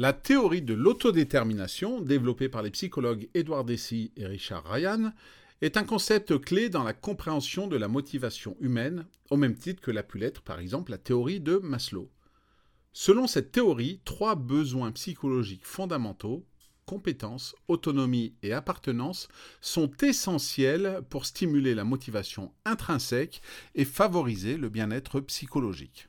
La théorie de l'autodétermination, développée par les psychologues Edward Deci et Richard Ryan, est un concept clé dans la compréhension de la motivation humaine, au même titre que l'a pu l'être par exemple la théorie de Maslow. Selon cette théorie, trois besoins psychologiques fondamentaux, compétence, autonomie et appartenance, sont essentiels pour stimuler la motivation intrinsèque et favoriser le bien-être psychologique.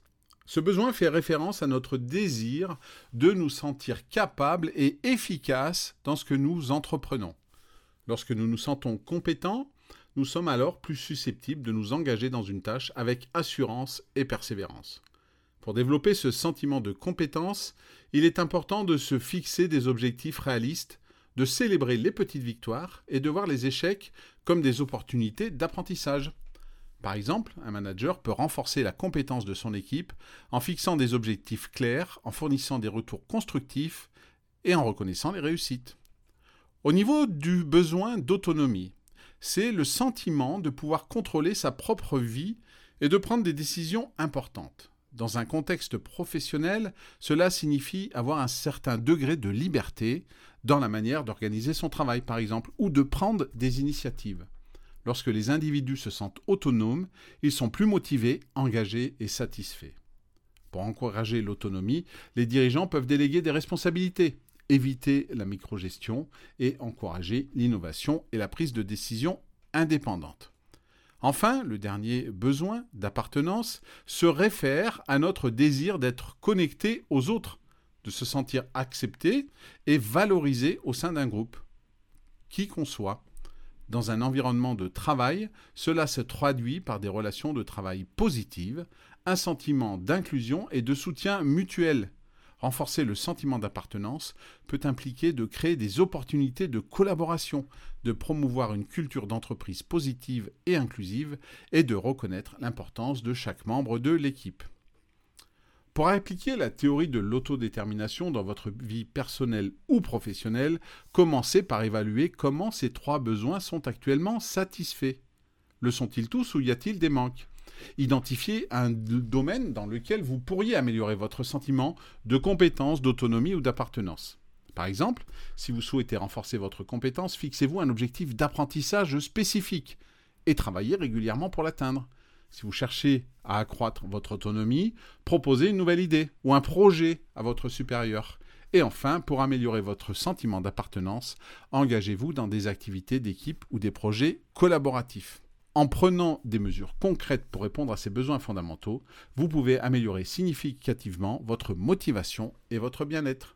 Ce besoin fait référence à notre désir de nous sentir capables et efficaces dans ce que nous entreprenons. Lorsque nous nous sentons compétents, nous sommes alors plus susceptibles de nous engager dans une tâche avec assurance et persévérance. Pour développer ce sentiment de compétence, il est important de se fixer des objectifs réalistes, de célébrer les petites victoires et de voir les échecs comme des opportunités d'apprentissage. Par exemple, un manager peut renforcer la compétence de son équipe en fixant des objectifs clairs, en fournissant des retours constructifs et en reconnaissant les réussites. Au niveau du besoin d'autonomie, c'est le sentiment de pouvoir contrôler sa propre vie et de prendre des décisions importantes. Dans un contexte professionnel, cela signifie avoir un certain degré de liberté dans la manière d'organiser son travail, par exemple, ou de prendre des initiatives. Lorsque les individus se sentent autonomes, ils sont plus motivés, engagés et satisfaits. Pour encourager l'autonomie, les dirigeants peuvent déléguer des responsabilités, éviter la microgestion et encourager l'innovation et la prise de décision indépendante. Enfin, le dernier besoin d'appartenance se réfère à notre désir d'être connecté aux autres, de se sentir accepté et valorisé au sein d'un groupe, qui qu'on soit. Dans un environnement de travail, cela se traduit par des relations de travail positives, un sentiment d'inclusion et de soutien mutuel. Renforcer le sentiment d'appartenance peut impliquer de créer des opportunités de collaboration, de promouvoir une culture d'entreprise positive et inclusive et de reconnaître l'importance de chaque membre de l'équipe. Pour appliquer la théorie de l'autodétermination dans votre vie personnelle ou professionnelle, commencez par évaluer comment ces trois besoins sont actuellement satisfaits. Le sont-ils tous ou y a-t-il des manques? Identifiez un domaine dans lequel vous pourriez améliorer votre sentiment de compétence, d'autonomie ou d'appartenance. Par exemple, si vous souhaitez renforcer votre compétence, fixez-vous un objectif d'apprentissage spécifique et travaillez régulièrement pour l'atteindre. Si vous cherchez à accroître votre autonomie, proposez une nouvelle idée ou un projet à votre supérieur. Et enfin, pour améliorer votre sentiment d'appartenance, engagez-vous dans des activités d'équipe ou des projets collaboratifs. En prenant des mesures concrètes pour répondre à ces besoins fondamentaux, vous pouvez améliorer significativement votre motivation et votre bien-être.